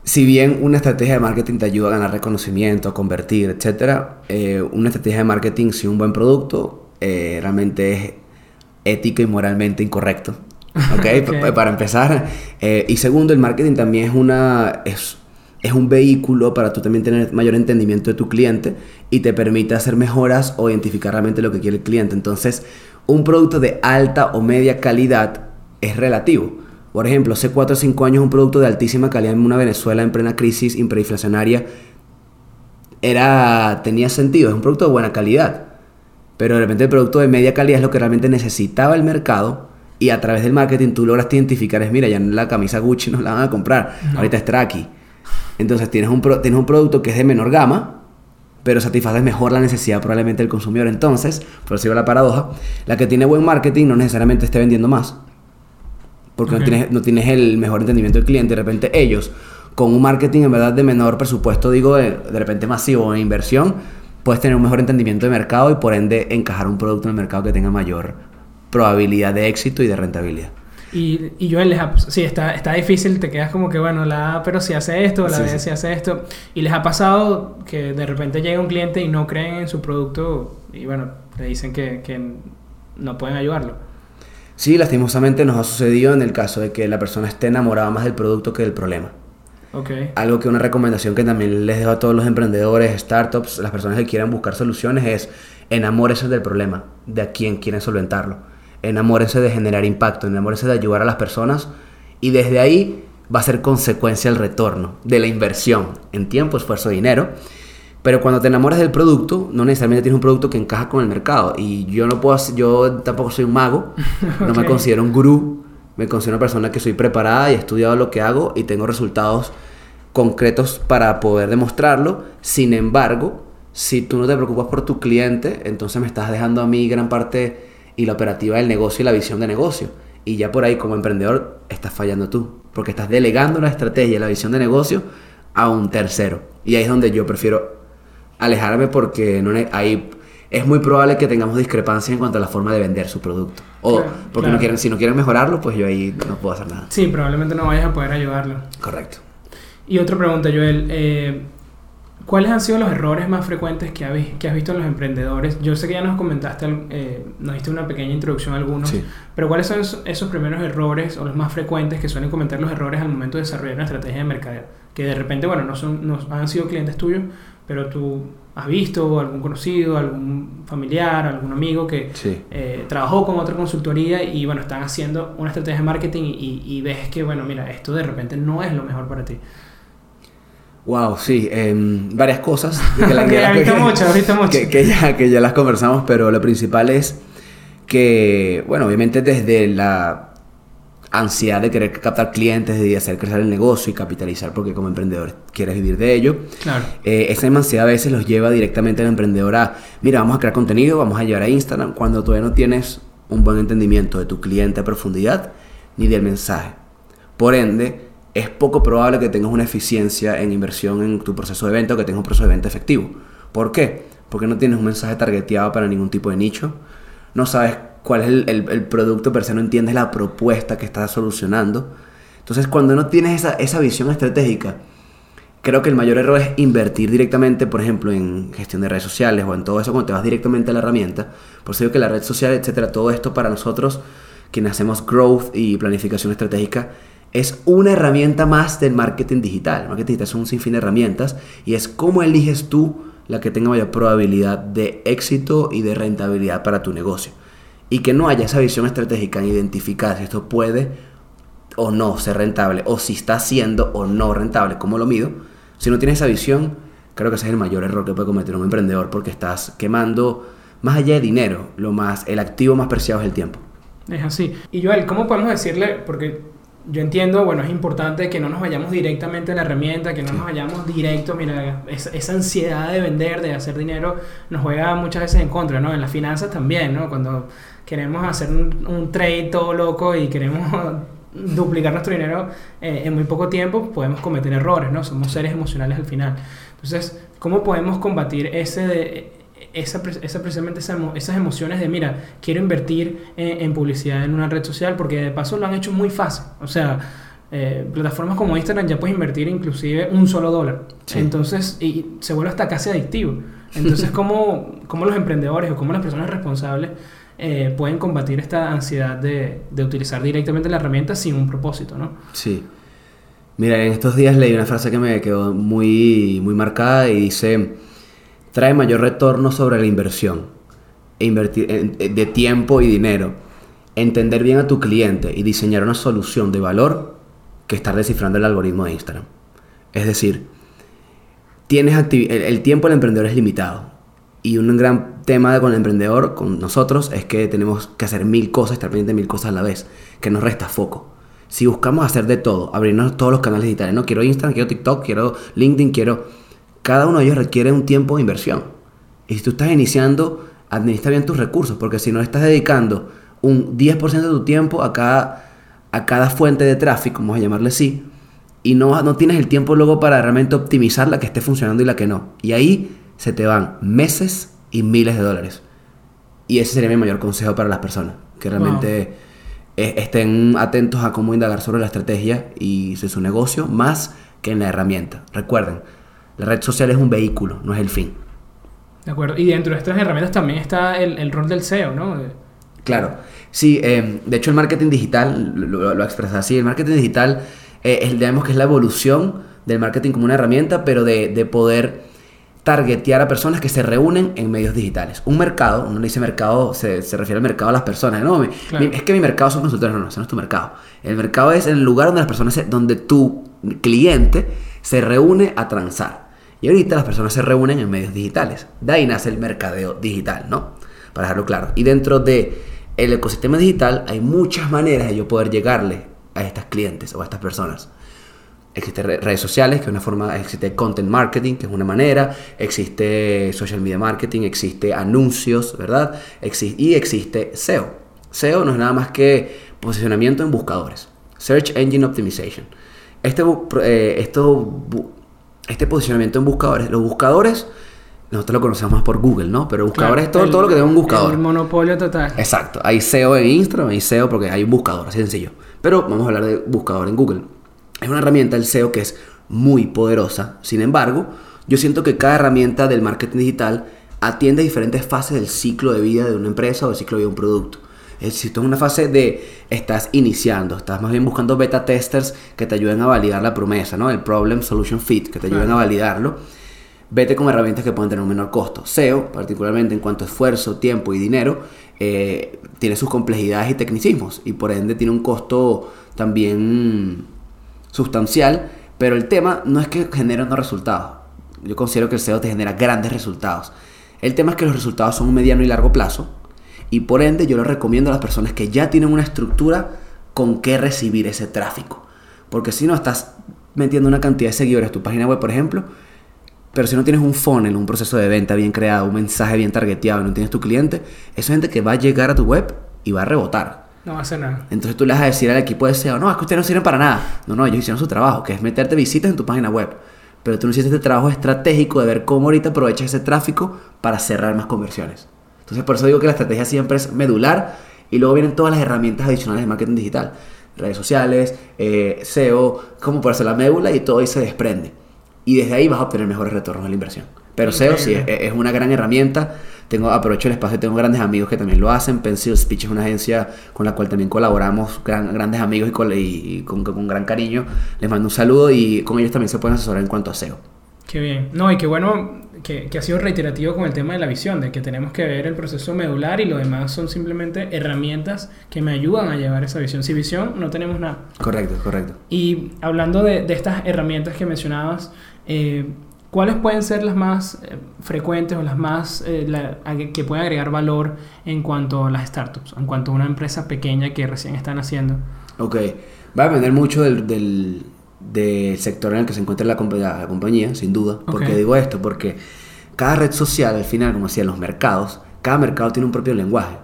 si bien una estrategia de marketing te ayuda a ganar reconocimiento, a convertir, etc., una estrategia de marketing sin un buen producto eh, realmente es ético y moralmente incorrecto. ¿Ok? Ok. Pa- Para empezar. Eh, y segundo, el marketing también es una... Es, es un vehículo para tú también tener mayor entendimiento de tu cliente y te permite hacer mejoras o identificar realmente lo que quiere el cliente. Entonces, un producto de alta o media calidad es relativo. Por ejemplo, hace 4 o 5 años un producto de altísima calidad en una Venezuela en plena crisis hiperinflacionaria era, tenía sentido, es un producto de buena calidad. Pero de repente el producto de media calidad es lo que realmente necesitaba el mercado y a través del marketing tú lograste identificar es, mira, ya la camisa Gucci no la van a comprar, No. ahorita es Traki. Entonces tienes un, pro- tienes un producto que es de menor gama, pero satisface mejor la necesidad probablemente del consumidor. Entonces, por digo la paradoja, la que tiene buen marketing no necesariamente esté vendiendo más, porque no, tienes, no tienes el mejor entendimiento del cliente. De repente ellos, con un marketing en verdad de menor presupuesto, digo, de, de repente masivo en inversión, puedes tener un mejor entendimiento de mercado y por ende encajar un producto en el mercado que tenga mayor probabilidad de éxito y de rentabilidad. Y, y Joel, les ha, sí, está, está difícil, te quedas como que, bueno, la A, pero si hace esto, la Sí, B sí. si hace esto. Y les ha pasado que de repente llega un cliente y no creen en su producto y, bueno, le dicen que, que no pueden ayudarlo. Sí, lastimosamente nos ha sucedido en el caso de que la persona esté enamorada más del producto que del problema. Ok. Algo que una recomendación que también les dejo a todos los emprendedores, startups, las personas que quieran buscar soluciones es enamórense del problema, de a quién quieren solventarlo. Enamórense de generar impacto, enamórense de ayudar a las personas y desde ahí va a ser consecuencia el retorno de la inversión en tiempo, esfuerzo, dinero. Pero cuando te enamoras del producto, no necesariamente tienes un producto que encaja con el mercado. Y yo no puedo, yo tampoco soy un mago, no me considero un gurú, me considero una persona que soy preparada y he estudiado lo que hago y tengo resultados concretos para poder demostrarlo. Sin embargo, si tú no te preocupas por tu cliente, entonces me estás dejando a mí gran parte y la operativa del negocio y la visión de negocio. Y ya por ahí como emprendedor estás fallando tú, porque estás delegando la estrategia y la visión de negocio a un tercero. Y ahí es donde yo prefiero alejarme porque no ahí es muy probable que tengamos discrepancias en cuanto a la forma de vender su producto. O Claro, porque claro. no quieren, si no quieren mejorarlo, pues yo ahí no puedo hacer nada. Sí, probablemente no vayas a poder ayudarlo. Correcto. Y otra pregunta, Joel. Eh, ¿Cuáles han sido los errores más frecuentes que, has visto en los emprendedores? Yo sé que ya nos comentaste, eh, nos diste una pequeña introducción a algunos, pero ¿cuáles son esos primeros errores o los más frecuentes que suelen cometer los errores al momento de desarrollar una estrategia de mercadeo? Que de repente, bueno, no, son, no han sido clientes tuyos, pero tú has visto algún conocido, algún familiar, algún amigo que eh, trabajó con otra consultoría y bueno, están haciendo una estrategia de marketing y, y ves que, bueno, mira, esto de repente no es lo mejor para ti. Wow, sí, em, varias cosas. Que, visto mucho, visto mucho. Que, ya, que ya las conversamos, pero lo principal es que, bueno, obviamente desde la ansiedad de querer captar clientes, de hacer crecer el negocio y capitalizar porque como emprendedor quieres vivir de ello. Claro. Eh, esa ansiedad a veces los lleva directamente al emprendedor a, mira, vamos a crear contenido, vamos a llevar a Instagram, cuando todavía no tienes un buen entendimiento de tu cliente a profundidad ni del mensaje. Por ende, es poco probable que tengas una eficiencia en inversión en tu proceso de venta o que tengas un proceso de venta efectivo. ¿Por qué? Porque no tienes un mensaje targeteado para ningún tipo de nicho, no sabes cuál es el, producto, pero se no entiendes la propuesta que estás solucionando. Entonces, cuando no tienes esa, esa visión estratégica, creo que el mayor error es invertir directamente, por ejemplo, en gestión de redes sociales o en todo eso, cuando te vas directamente a la herramienta. Por eso digo que la red social, etcétera, todo esto para nosotros, quienes hacemos growth y planificación estratégica, es una herramienta más del marketing digital. El marketing digital es un sinfín de herramientas y es cómo eliges tú la que tenga mayor probabilidad de éxito y de rentabilidad para tu negocio. Y que no haya esa visión estratégica en identificar si esto puede o no ser rentable, o si está siendo o no rentable, ¿cómo lo mido? Si no tienes esa visión, creo que ese es el mayor error que puede cometer un emprendedor porque estás quemando más allá de dinero, lo más, el activo más preciado es el tiempo. Es así. Y Joel, ¿cómo podemos decirle? Porque yo entiendo, bueno, es importante que no nos vayamos directamente a la herramienta, que no nos vayamos directo, mira, esa, ansiedad de vender, de hacer dinero, nos juega muchas veces en contra, ¿no? En las finanzas también, ¿no? Cuando queremos hacer un, trade todo loco y queremos duplicar nuestro dinero eh, en muy poco tiempo, podemos cometer errores, ¿no? Somos seres emocionales al final. Entonces, ¿cómo podemos combatir ese de, esa, esa precisamente esas emociones de, mira, quiero invertir en, publicidad en una red social porque de paso lo han hecho muy fácil. O sea, eh, plataformas como Instagram ya puedes invertir inclusive un solo dólar. Entonces, y se vuelve hasta casi adictivo. Entonces, ¿cómo, cómo los emprendedores o cómo las personas responsables eh, pueden combatir esta ansiedad de, de, utilizar directamente la herramienta sin un propósito, ¿no? Sí. Mira, en estos días leí una frase que me quedó muy, muy marcada y dice trae mayor retorno sobre la inversión e invertir de tiempo y dinero. Entender bien a tu cliente y diseñar una solución de valor que estar descifrando el algoritmo de Instagram. Es decir, tienes el, tiempo del emprendedor es limitado. Y un gran tema con el emprendedor, con nosotros, es que tenemos que hacer mil cosas, estar pendiente de mil cosas a la vez, que nos resta foco. Si buscamos hacer de todo, abrirnos todos los canales digitales, no quiero Instagram, quiero TikTok, quiero LinkedIn, quiero cada uno de ellos requiere un tiempo de inversión. Y si tú estás iniciando, administra bien tus recursos, porque si no estás dedicando un 10% de tu tiempo a cada, a cada fuente de tráfico, vamos a llamarle así, y no, no tienes el tiempo luego para realmente optimizar la que esté funcionando y la que no. Y ahí se te van meses y miles de dólares. Y ese sería mi mayor consejo para las personas, que realmente e, estén atentos a cómo indagar sobre la estrategia y su negocio más que en la herramienta. Recuerden, la red social es un vehículo, no es el fin. De acuerdo. Y dentro de estas herramientas también está el, rol del SEO, ¿no? Claro. Sí, eh, de hecho el marketing digital, lo, lo expresa así, el marketing digital, eh, es, digamos que es la evolución del marketing como una herramienta, pero de, poder targetear a personas que se reúnen en medios digitales. Un mercado, uno dice mercado, se, refiere al mercado a las personas. No, es que mi mercado son consultores, no, no, ese no es tu mercado. El mercado es el lugar donde las personas, donde tu cliente se reúne a transar. Y ahorita las personas se reúnen en medios digitales. De ahí nace el mercadeo digital, ¿no? Para dejarlo claro. Y dentro de el ecosistema digital hay muchas maneras de yo poder llegarle a estas clientes o a estas personas. Existen redes sociales, que es una forma, existe content marketing, que es una manera, existe social media marketing, existe anuncios, ¿verdad? y existe SEO. SEO no es nada más que posicionamiento en buscadores. Search Engine Optimization. Este, eh, esto este posicionamiento en buscadores. Los buscadores, nosotros lo conocemos más por Google, ¿no? Pero buscadores es todo, todo lo que tenga un buscador. El monopolio total. Exacto. Hay SEO en Instagram, hay SEO porque hay un buscador, así sencillo. Pero vamos a hablar de buscador en Google. Es una herramienta, el SEO, que es muy poderosa. Sin embargo, yo siento que cada herramienta del marketing digital atiende diferentes fases del ciclo de vida de una empresa o del ciclo de vida de un producto. Decir, esto es una fase de estás iniciando, estás más bien buscando beta testers que te ayuden a validar la promesa, ¿no? El problem solution fit, que te ayuden a validarlo. Vete con herramientas que pueden tener un menor costo. SEO, particularmente en cuanto a esfuerzo, tiempo y dinero, eh, tiene sus complejidades y tecnicismos y por ende tiene un costo también sustancial, pero el tema no es que genere unos resultados. Yo considero que el SEO te genera grandes resultados. El tema es que los resultados son un mediano y largo plazo y por ende yo lo recomiendo a las personas que ya tienen una estructura con qué recibir ese tráfico. Porque si no estás metiendo una cantidad de seguidores a tu página web, por ejemplo, pero si no tienes un funnel, un proceso de venta bien creado, un mensaje bien targeteado, no tienes tu cliente, esa gente que va a llegar a tu web y va a rebotar. No hacer nada. Entonces tú le vas a decir al equipo de SEO, no, es que ustedes no sirven para nada. No, no, ellos hicieron su trabajo, que es meterte visitas en tu página web. Pero tú no hiciste este trabajo estratégico de ver cómo ahorita aprovechas ese tráfico para cerrar más conversiones. Entonces, por eso digo que la estrategia siempre es medular y luego vienen todas las herramientas adicionales de marketing digital. Redes sociales, eh, SEO, cómo ponerse la médula y todo ahí se desprende. Y desde ahí vas a obtener mejores retornos de la inversión. Pero SEO sí, es, una gran herramienta. Tengo, aprovecho el espacio, tengo grandes amigos que también lo hacen. Pencil Speech es una agencia con la cual también colaboramos, grandes amigos y, con, y con, con, gran cariño. Les mando un saludo y con ellos también se pueden asesorar en cuanto a SEO. Qué bien. No, y qué bueno que, ha sido reiterativo con el tema de la visión, de que tenemos que ver el proceso medular y lo demás son simplemente herramientas que me ayudan a llevar esa visión. Sin visión no tenemos nada. Correcto, correcto. Y hablando de, estas herramientas que mencionabas, eh, ¿cuáles pueden ser las más eh, frecuentes o las más eh, que pueden agregar valor en cuanto a las startups, en cuanto a una empresa pequeña que recién están haciendo? Ok, va a depender mucho del del sector en el que se encuentra la, compañía, sin duda. ¿Por qué digo esto? Porque cada red social, al final, como decía, los mercados, cada mercado tiene un propio lenguaje.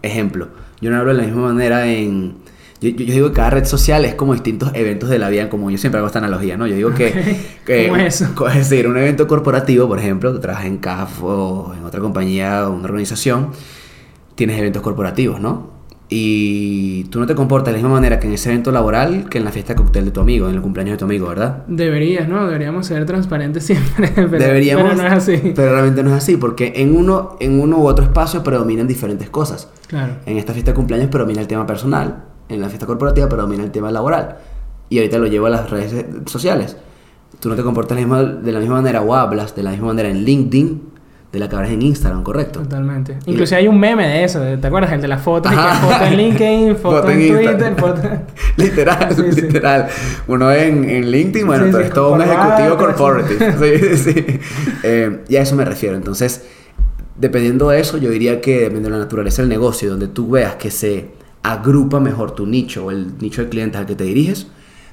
Ejemplo, yo no hablo de la misma manera en... Yo, digo que cada red social es como distintos eventos de la vida, como yo siempre hago esta analogía, ¿no? Yo digo que... ¿Cómo es eso? Es decir, un evento corporativo, por ejemplo, que trabajas en CAF o en otra compañía o una organización, tienes eventos corporativos, ¿no? y tú no te comportas de la misma manera que en ese evento laboral que en la fiesta cóctel de tu amigo, en el cumpleaños de tu amigo, ¿verdad? Deberías, ¿no? Deberíamos ser transparentes siempre. Pero, Deberíamos, pero no es así. Pero realmente no es así, porque en uno, en uno u otro espacio predominan diferentes cosas. Claro. En esta fiesta de cumpleaños predomina el tema personal, en la fiesta corporativa predomina el tema laboral. Y ahorita lo llevo a las redes sociales. Tú no te comportas de la misma, manera o hablas de la misma manera en LinkedIn de la que en Instagram, ¿correcto? Totalmente. Incluso hay un meme de eso, ¿te acuerdas? El de las fotos, foto en LinkedIn, foto, en, Twitter, foto... literal, literal. Uno en, en LinkedIn, bueno, pero es todo un ejecutivo corporate. sí, sí. Eh, y a eso me refiero. Entonces, dependiendo de eso, yo diría que dependiendo de la naturaleza del negocio, donde tú veas que se agrupa mejor tu nicho o el nicho de clientes al que te diriges,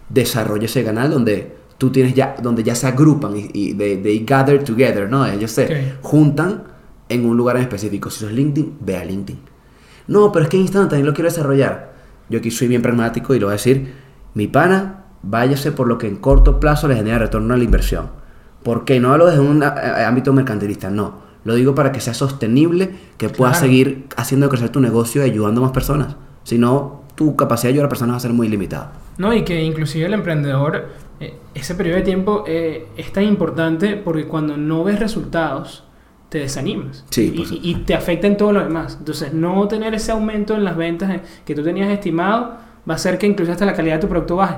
desarrolla ese canal donde tú tienes ya, donde ya se agrupan y, they, gather together, ¿no? Ellos se juntan en un lugar en específico. Si eso es LinkedIn, ve a LinkedIn. No, pero es que Instagram también lo quiero desarrollar. Yo aquí soy bien pragmático y lo voy a decir, mi pana, váyase por lo que en corto plazo le genera retorno a la inversión. ¿Por qué? No hablo desde un eh, eh, ámbito mercantilista, no. Lo digo para que sea sostenible, que puedas seguir haciendo crecer tu negocio y ayudando a más personas. Si no, tu capacidad de ayudar a personas va a ser muy limitada. No, y que inclusive el emprendedor eh, ese periodo de tiempo eh, es tan importante porque cuando no ves resultados, te desanimas. Sí, y, te afecta en todo lo demás. Entonces, no tener ese aumento en las ventas que tú tenías estimado va a hacer que incluso hasta la calidad de tu producto baje.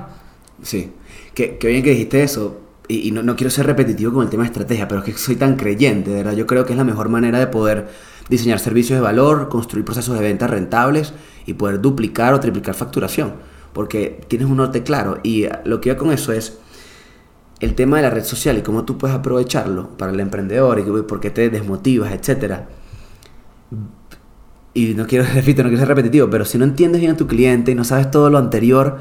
Sí, qué, bien que dijiste eso. Y, no, no, quiero ser repetitivo con el tema de estrategia, pero es que soy tan creyente, de verdad. Yo creo que es la mejor manera de poder diseñar servicios de valor, construir procesos de venta rentables y poder duplicar o triplicar facturación porque tienes un norte claro. Y lo que iba con eso es el tema de la red social y cómo tú puedes aprovecharlo para el emprendedor y por qué te desmotivas, etc. Y no quiero, repito, no quiero ser repetitivo, pero si no entiendes bien a tu cliente y no sabes todo lo anterior,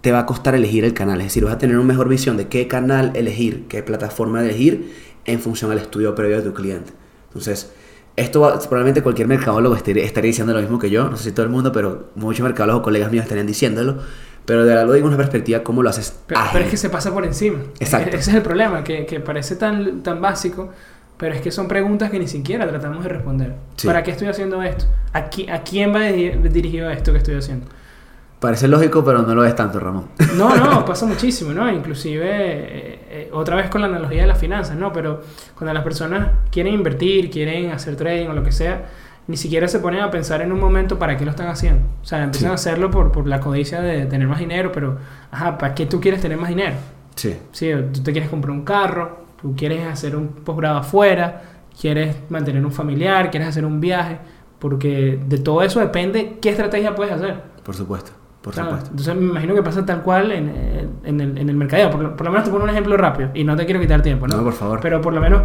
te va a costar elegir el canal. Es decir, vas a tener una mejor visión de qué canal elegir, qué plataforma elegir en función al estudio previo de tu cliente. Entonces, esto probablemente cualquier mercadólogo estaría, diciendo lo mismo que yo, no sé si todo el mundo, pero muchos mercadólogos, colegas míos estarían diciéndolo. Pero de verdad lo digo una perspectiva, cómo lo haces. Pero, es que se pasa por encima. Exacto. Ese es el problema, que, que, parece tan, tan básico, pero es que son preguntas que ni siquiera tratamos de responder. ¿Para qué estoy haciendo esto? ¿A, ¿A quién va dirigido esto que estoy haciendo? Parece lógico, pero no lo es tanto, Ramón. No, no, pasa muchísimo, ¿no? Inclusive, eh, eh, otra vez con la analogía de las finanzas, ¿no? Pero cuando las personas quieren invertir, quieren hacer trading o lo que sea, ni siquiera se ponen a pensar en un momento para qué lo están haciendo. O sea, empiezan a hacerlo por, por la codicia de tener más dinero, pero, ajá, ¿para qué tú quieres tener más dinero? Sí. Sí, tú te quieres comprar un carro, tú quieres hacer un posgrado afuera, quieres mantener un familiar, quieres hacer un viaje, porque de todo eso depende qué estrategia puedes hacer. Por supuesto, por ¿sabes? supuesto. Entonces me imagino que pasa tal cual en, en el, en el mercadeo. Por, por lo menos te pongo un ejemplo rápido y no te quiero quitar tiempo, ¿no? No, por favor. Pero por lo menos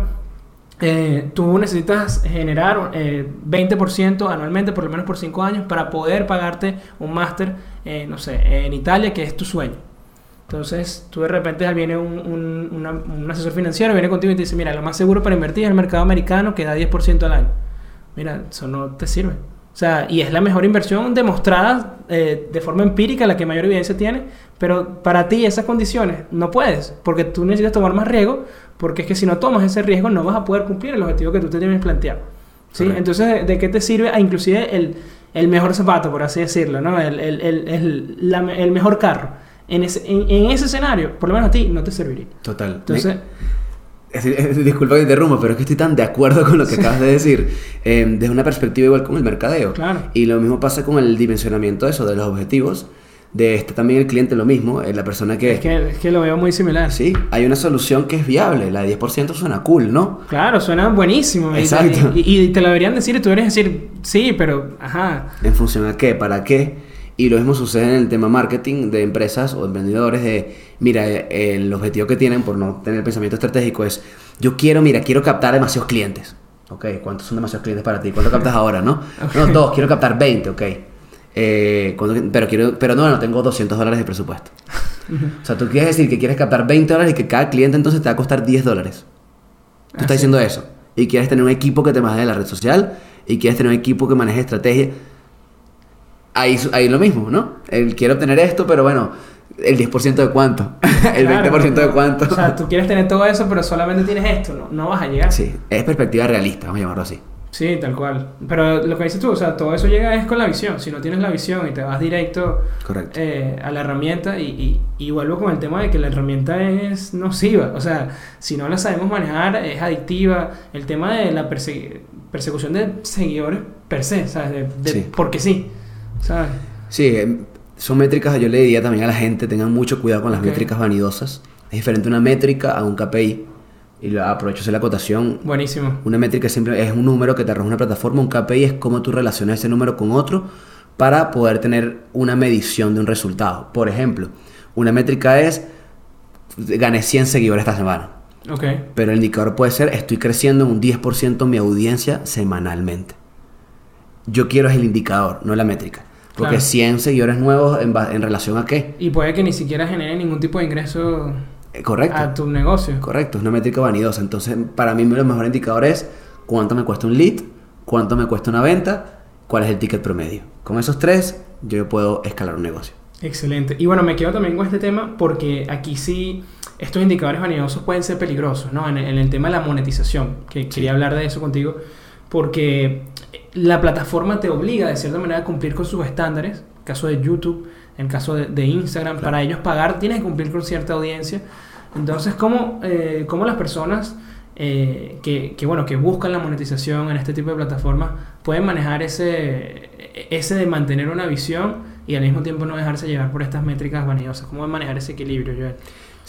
eh, tú necesitas generar eh, 20% anualmente, por lo menos por 5 años, para poder pagarte un máster, eh, no sé, en Italia, que es tu sueño. Entonces, tú de repente viene un, un- una- un asesor financiero, viene contigo y te dice, mira, lo más seguro para invertir es el mercado americano que da 10% al año. Mira, eso no te sirve. O sea, y es la mejor inversión demostrada eh, de forma empírica, la que mayor evidencia tiene, pero para ti esas condiciones no puedes, porque tú necesitas tomar más riesgo, porque es que si no tomas ese riesgo no vas a poder cumplir el objetivo que tú te tienes planteado. ¿sí? Correcto. Entonces, ¿de, qué te sirve? Ah, inclusive el, el mejor zapato, por así decirlo, ¿no? el, el- el- el- la- el mejor carro. En ese, en, en ese escenario, por lo menos a ti, no te serviría. Total. Entonces, Es- es- Disculpa que te interrumpa, pero es que estoy tan de acuerdo con lo que acabas de decir. eh, desde una perspectiva igual con el mercadeo. Claro. Y lo mismo pasa con el dimensionamiento de eso, de los objetivos. De este también el cliente lo mismo, eh, la persona que... es que, es que lo veo muy similar. Sí, hay una solución que es viable, la de 10% suena cool, ¿no? Claro, suena buenísimo. y- Exacto. Y, y te lo deberían decir y tú deberías decir, sí, pero, ajá. ¿En función a qué? ¿Para qué? Y lo mismo sucede en el tema marketing de empresas o emprendedores de, mira, eh, el objetivo que tienen por no tener pensamiento estratégico es, yo quiero, mira, quiero captar demasiados clientes. Ok, ¿cuántos son demasiados clientes para ti? ¿Cuánto captas ahora, no? No, dos, quiero captar 20, ok. Eh, ¿cuánto- pero quiero, pero no, no tengo 200 dólares de presupuesto. O sea, tú quieres decir que quieres captar 20 dólares y que cada cliente entonces te va a costar 10 dólares. Tú estás diciendo eso. Y quieres tener un equipo que te maneje la red social y quieres tener un equipo que maneje estrategia. Ahí, ahí lo mismo, ¿no? El quiero obtener esto, pero bueno, el 10% de cuánto, el Claro, 20% de cuánto. O sea, tú quieres tener todo eso, pero solamente tienes esto, no, no vas a llegar. Sí, es perspectiva realista, vamos a llamarlo así. Sí, tal cual. Pero lo que dices tú, o sea, todo eso llega es con la visión. Si no tienes la visión y te vas directo eh, a la herramienta y, y, y vuelvo con el tema de que la herramienta es nociva. O sea, si no la sabemos manejar, es adictiva. El tema de la perse- persecución de seguidores per se, ¿sabes? De, de- Sí. Porque sí, ¿sabes? Sí, em, son métricas, yo le diría también a la gente, tengan mucho cuidado con las métricas vanidosas. Es diferente una métrica a un KPI. Y lo- aprovecho la acotación. Buenísimo. Una métrica siempre es un número que te arroja una plataforma, un KPI es cómo tú relacionas ese número con otro para poder tener una medición de un resultado. Por ejemplo, una métrica es gané 100 seguidores esta semana, Ok. pero el indicador puede ser estoy creciendo en un 10% mi audiencia semanalmente. Yo quiero es el indicador, no la métrica. Porque Claro. 100 seguidores nuevos en, en relación a qué? Y puede que ni siquiera genere ningún tipo de ingreso Eh, Correcto. a tu negocio. Correcto, es una métrica vanidosa. Entonces, para mí, el mejor indicador es cuánto me cuesta un lead, cuánto me cuesta una venta, cuál es el ticket promedio. Con esos tres, yo puedo escalar un negocio. Excelente. Y bueno, me quedo también con este tema porque aquí sí estos indicadores vanidosos pueden ser peligrosos, ¿no? En, el- en el tema de la monetización, que quería hablar de eso contigo, porque la plataforma te obliga de cierta manera a cumplir con sus estándares, en caso de YouTube, en caso de, de Instagram, Claro. para ellos pagar tienes que cumplir con cierta audiencia. Entonces, ¿cómo, eh, cómo las personas eh, que, que, bueno, que buscan la monetización en este tipo de plataformas pueden manejar ese, ese de mantener una visión y al mismo tiempo no dejarse llevar por estas métricas vanidosas? ¿Cómo manejar ese equilibrio, Joel?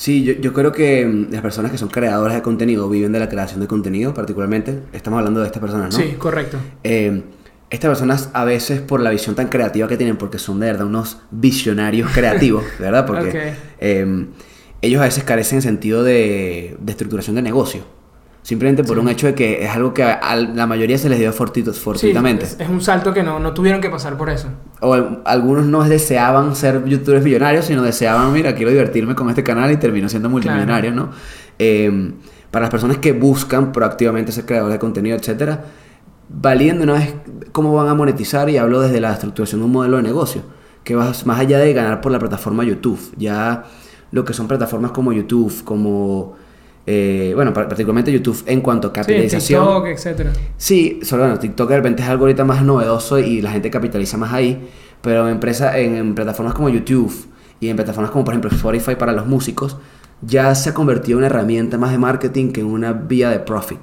Sí, yo, yo creo que mm, las personas que son creadoras de contenido viven de la creación de contenido, particularmente. Estamos hablando de estas personas, ¿no? Sí, correcto. Eh, estas personas a veces por la visión tan creativa que tienen, porque son de verdad unos visionarios creativos, ¿verdad? Porque eh, ellos a veces carecen en sentido de, de estructuración de negocio. Simplemente por Sí. un hecho de que es algo que a, la mayoría se les dio fortuito- fortuitamente. Sí, es, es un salto que no, no tuvieron que pasar por eso. O al- algunos no deseaban ser youtubers millonarios, sino deseaban, mira, quiero divertirme con este canal y termino siendo multimillonario, ¿no? Eh, para las personas que buscan proactivamente ser creadores de contenido, etcétera, validen de una vez cómo van a monetizar y hablo desde la estructuración de un modelo de negocio, que va más allá de ganar por la plataforma YouTube, ya lo que son plataformas como YouTube, como, eh, bueno, par- particularmente YouTube en cuanto a Sí, capitalización. TikTok, etcétera. Sí, solo bueno, TikTok de repente es algo ahorita más novedoso y la gente capitaliza más ahí, Pero en, empresa, en, en plataformas como YouTube y en plataformas como por ejemplo Spotify para los músicos, ya se ha convertido en una herramienta más de marketing que en una vía de profit.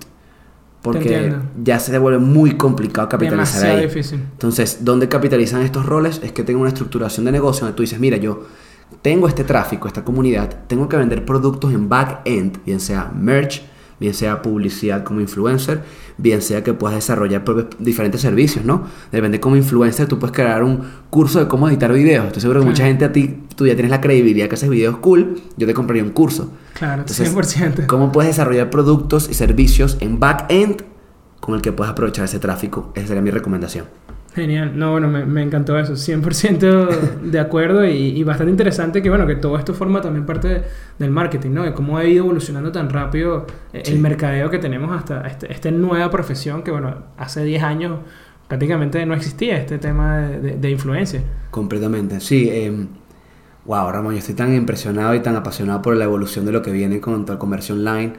Porque ya se vuelve muy complicado capitalizar Demasiado ahí. difícil. Entonces, ¿dónde capitalizan estos roles? Es que tengo una estructuración de negocio donde tú dices, mira, yo tengo este tráfico, esta comunidad, tengo que vender productos en back-end, bien sea merch, bien sea publicidad como influencer, bien sea que puedas desarrollar diferentes servicios, ¿no? De repente como influencer tú puedes crear un curso de cómo editar videos. Estoy seguro que mucha Claro. gente a ti, tú ya tienes la credibilidad que haces videos cool, yo te compraría un curso. Claro, Entonces, 100%. ¿Cómo puedes desarrollar productos y servicios en back-end con el que puedas aprovechar ese tráfico? Esa sería mi recomendación. Genial, no, bueno, me, me encantó eso, 100% de acuerdo y, y bastante interesante que, bueno, que todo esto forma también parte de- del marketing, ¿no? De cómo ha ido evolucionando tan rápido eh, Sí. el mercadeo que tenemos hasta este- esta nueva profesión que, bueno, hace 10 años prácticamente no existía este tema de, de- de influencia. Completamente, sí. Eh, wow, Ramón, yo estoy tan impresionado y tan apasionado por la evolución de lo que viene con el comercio online.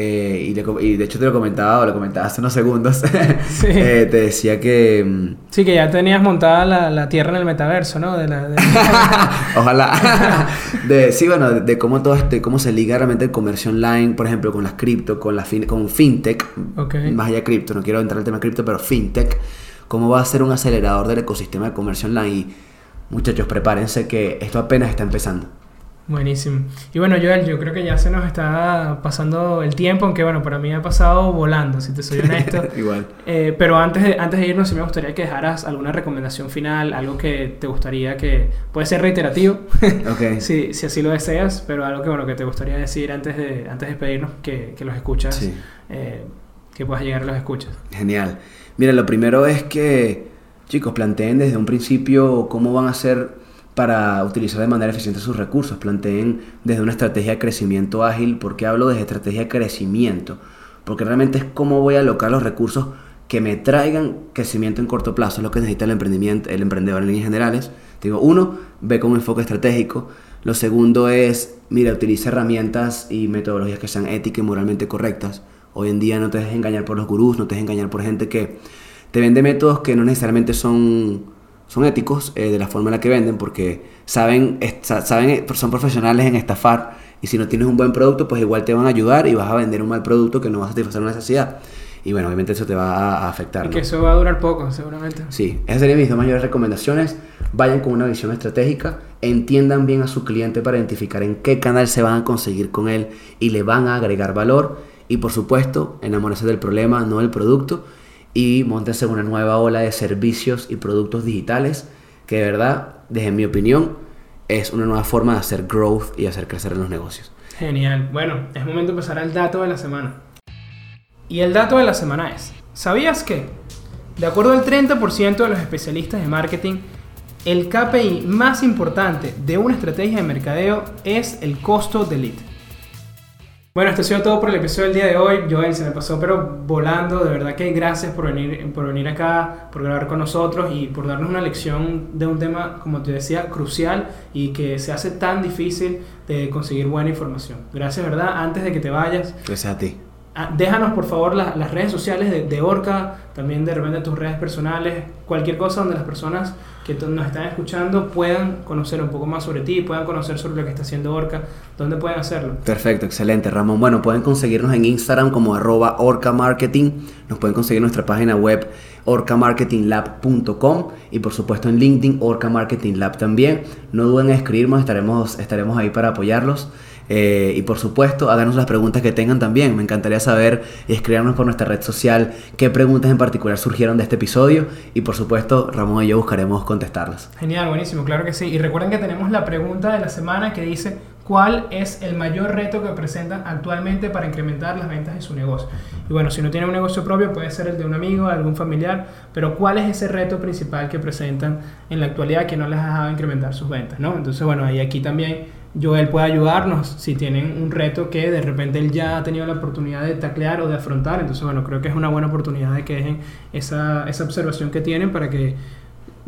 Eh, y, le y de hecho te lo comentaba, o lo comentaba hace unos segundos. Sí. Eh, te decía que... mm, Sí, que ya tenías montada la, la tierra en el metaverso, ¿no? De la, de- Ojalá. de, sí, bueno, de, de cómo todo este, cómo se liga realmente el comercio online, por ejemplo, con las cripto, con la fin, con fintech, Ok. más allá de cripto, no quiero entrar en el tema cripto, pero fintech, cómo va a ser un acelerador del ecosistema de comercio online. Y muchachos, prepárense que esto apenas está empezando. Buenísimo. Y bueno, Joel, yo creo que ya se nos está pasando el tiempo, aunque bueno, para mí ha pasado volando, si te soy honesto. Igual. Eh, pero antes de, antes de irnos, sí me gustaría que dejaras alguna recomendación final, algo que te gustaría que... Puede ser reiterativo, Ok. si, si así lo deseas, pero algo que, bueno, que te gustaría decir antes de, antes de despedirnos, que, que los escuchas, Sí. eh, que puedas llegar a los escuchas. Genial. Mira, lo primero es que, chicos, planteen desde un principio cómo van a hacer para utilizar de manera eficiente sus recursos. Planteen desde una estrategia de crecimiento ágil. ¿Por qué hablo de estrategia de crecimiento? Porque realmente es cómo voy a alocar los recursos que me traigan crecimiento en corto plazo. Es lo que necesita el emprendimiento, el emprendedor en líneas generales. Digo, uno, ve con un enfoque estratégico. Lo segundo es, mira, utiliza herramientas y metodologías que sean éticas y moralmente correctas. Hoy en día no te dejes engañar por los gurús, no te dejes engañar por gente que te vende métodos que no necesariamente son, son éticos eh, de la forma en la que venden, porque saben, saben, eh, son profesionales en estafar. Y si no tienes un buen producto, pues igual te van a ayudar y vas a vender un mal producto que no va a satisfacer una necesidad. Y bueno, obviamente eso te va a, afectar. Y ¿no? que eso va a durar poco, seguramente. Sí, esas serían mis dos mayores recomendaciones. Vayan con una visión estratégica, entiendan bien a su cliente para identificar en qué canal se van a conseguir con él y le van a agregar valor. Y por supuesto, enamorarse del problema, no del producto. Y montense en una nueva ola de servicios y productos digitales que de verdad, desde mi opinión, es una nueva forma de hacer growth y hacer crecer en los negocios. Genial. Bueno, es momento de pasar al dato de la semana. Y el dato de la semana es, ¿sabías que, de acuerdo al 30% de los especialistas de marketing, el KPI más importante de una estrategia de mercadeo es el costo de lead? Bueno, esto ha sido todo por el episodio del día de hoy. Joel, se me pasó pero volando. De verdad que gracias por venir, por venir acá, por grabar con nosotros y por darnos una lección de un tema, como te decía, crucial y que se hace tan difícil de conseguir buena información. Gracias, ¿verdad? Antes de que te vayas, Gracias a ti. Ah, déjanos por favor la- las redes sociales de, de Orca, también de repente tus redes personales, cualquier cosa donde las personas que nos están escuchando puedan conocer un poco más sobre ti, puedan conocer sobre lo que está haciendo Orca, ¿dónde pueden hacerlo? Perfecto, excelente, Ramón. Bueno, pueden conseguirnos en Instagram como arroba orcamarketing. Nos pueden conseguir nuestra página web orcamarketinglab.com y por supuesto en LinkedIn Orca Marketing Lab también. No duden en escribirnos, estaremos, estaremos ahí para apoyarlos. Eh, y por supuesto, háganos las preguntas que tengan también. Me encantaría saber y escribirnos por nuestra red social qué preguntas en particular surgieron de este episodio. Y por supuesto, Ramón y yo buscaremos contestarlas. Genial, buenísimo, claro que sí. Y recuerden que tenemos la pregunta de la semana que dice, ¿cuál es el mayor reto que presentan actualmente para incrementar las ventas de su negocio? Y bueno, si no tienen un negocio propio, puede ser el de un amigo, algún familiar, pero ¿cuál es ese reto principal que presentan en la actualidad que no les ha dejado incrementar sus ventas? ¿no? Entonces, bueno, ahí aquí también Joel puede ayudarnos si tienen un reto que de repente él ya ha tenido la oportunidad de taclear o de afrontar. Entonces, bueno, creo que es una buena oportunidad de que dejen esa, esa observación que tienen para que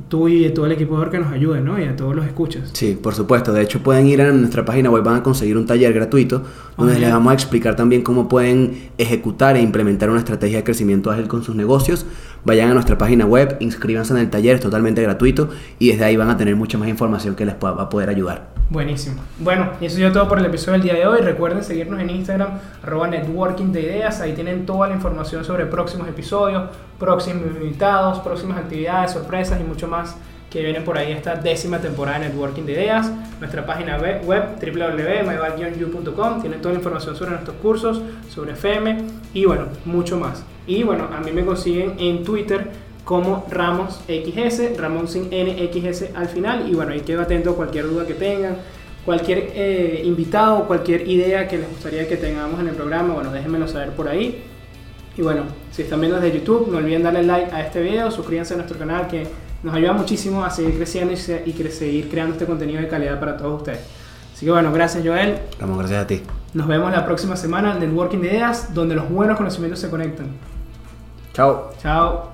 tú y todo el equipo de Orca nos ayuden, ¿no? Y a todos los escuchas. Sí, por supuesto. De hecho, pueden ir a nuestra página web, van a conseguir un taller gratuito donde les vamos a explicar también cómo pueden ejecutar e implementar una estrategia de crecimiento ágil con sus negocios vayan a nuestra página web, inscríbanse en el taller, es totalmente gratuito y desde ahí van a tener mucha más información que les va a poder ayudar. Buenísimo. Bueno, y eso es todo por el episodio del día de hoy. Recuerden seguirnos en Instagram, arroba networking de ideas. Ahí tienen toda la información sobre próximos episodios, próximos invitados, próximas actividades, sorpresas y mucho más que viene por ahí esta décima temporada de Networking de Ideas. Nuestra página web, www.myval-you.com tiene toda la información sobre nuestros cursos, sobre FM y bueno, mucho más. Y bueno, a mí me consiguen en Twitter como Ramos XS, Ramón sin NXS al final. Y bueno, ahí quedo atento a cualquier duda que tengan, cualquier eh, invitado, cualquier idea que les gustaría que tengamos en el programa, bueno, déjenmelo saber por ahí. Y bueno, si están viendo desde YouTube, no olviden darle like a este video, suscríbanse a nuestro canal que nos ayuda muchísimo a seguir creciendo y, seguir creando este contenido de calidad para todos ustedes. Así que bueno, gracias Joel. Ramón, gracias a ti. Nos vemos la próxima semana en Networking de Ideas, donde los buenos conocimientos se conectan. Chao. Chao.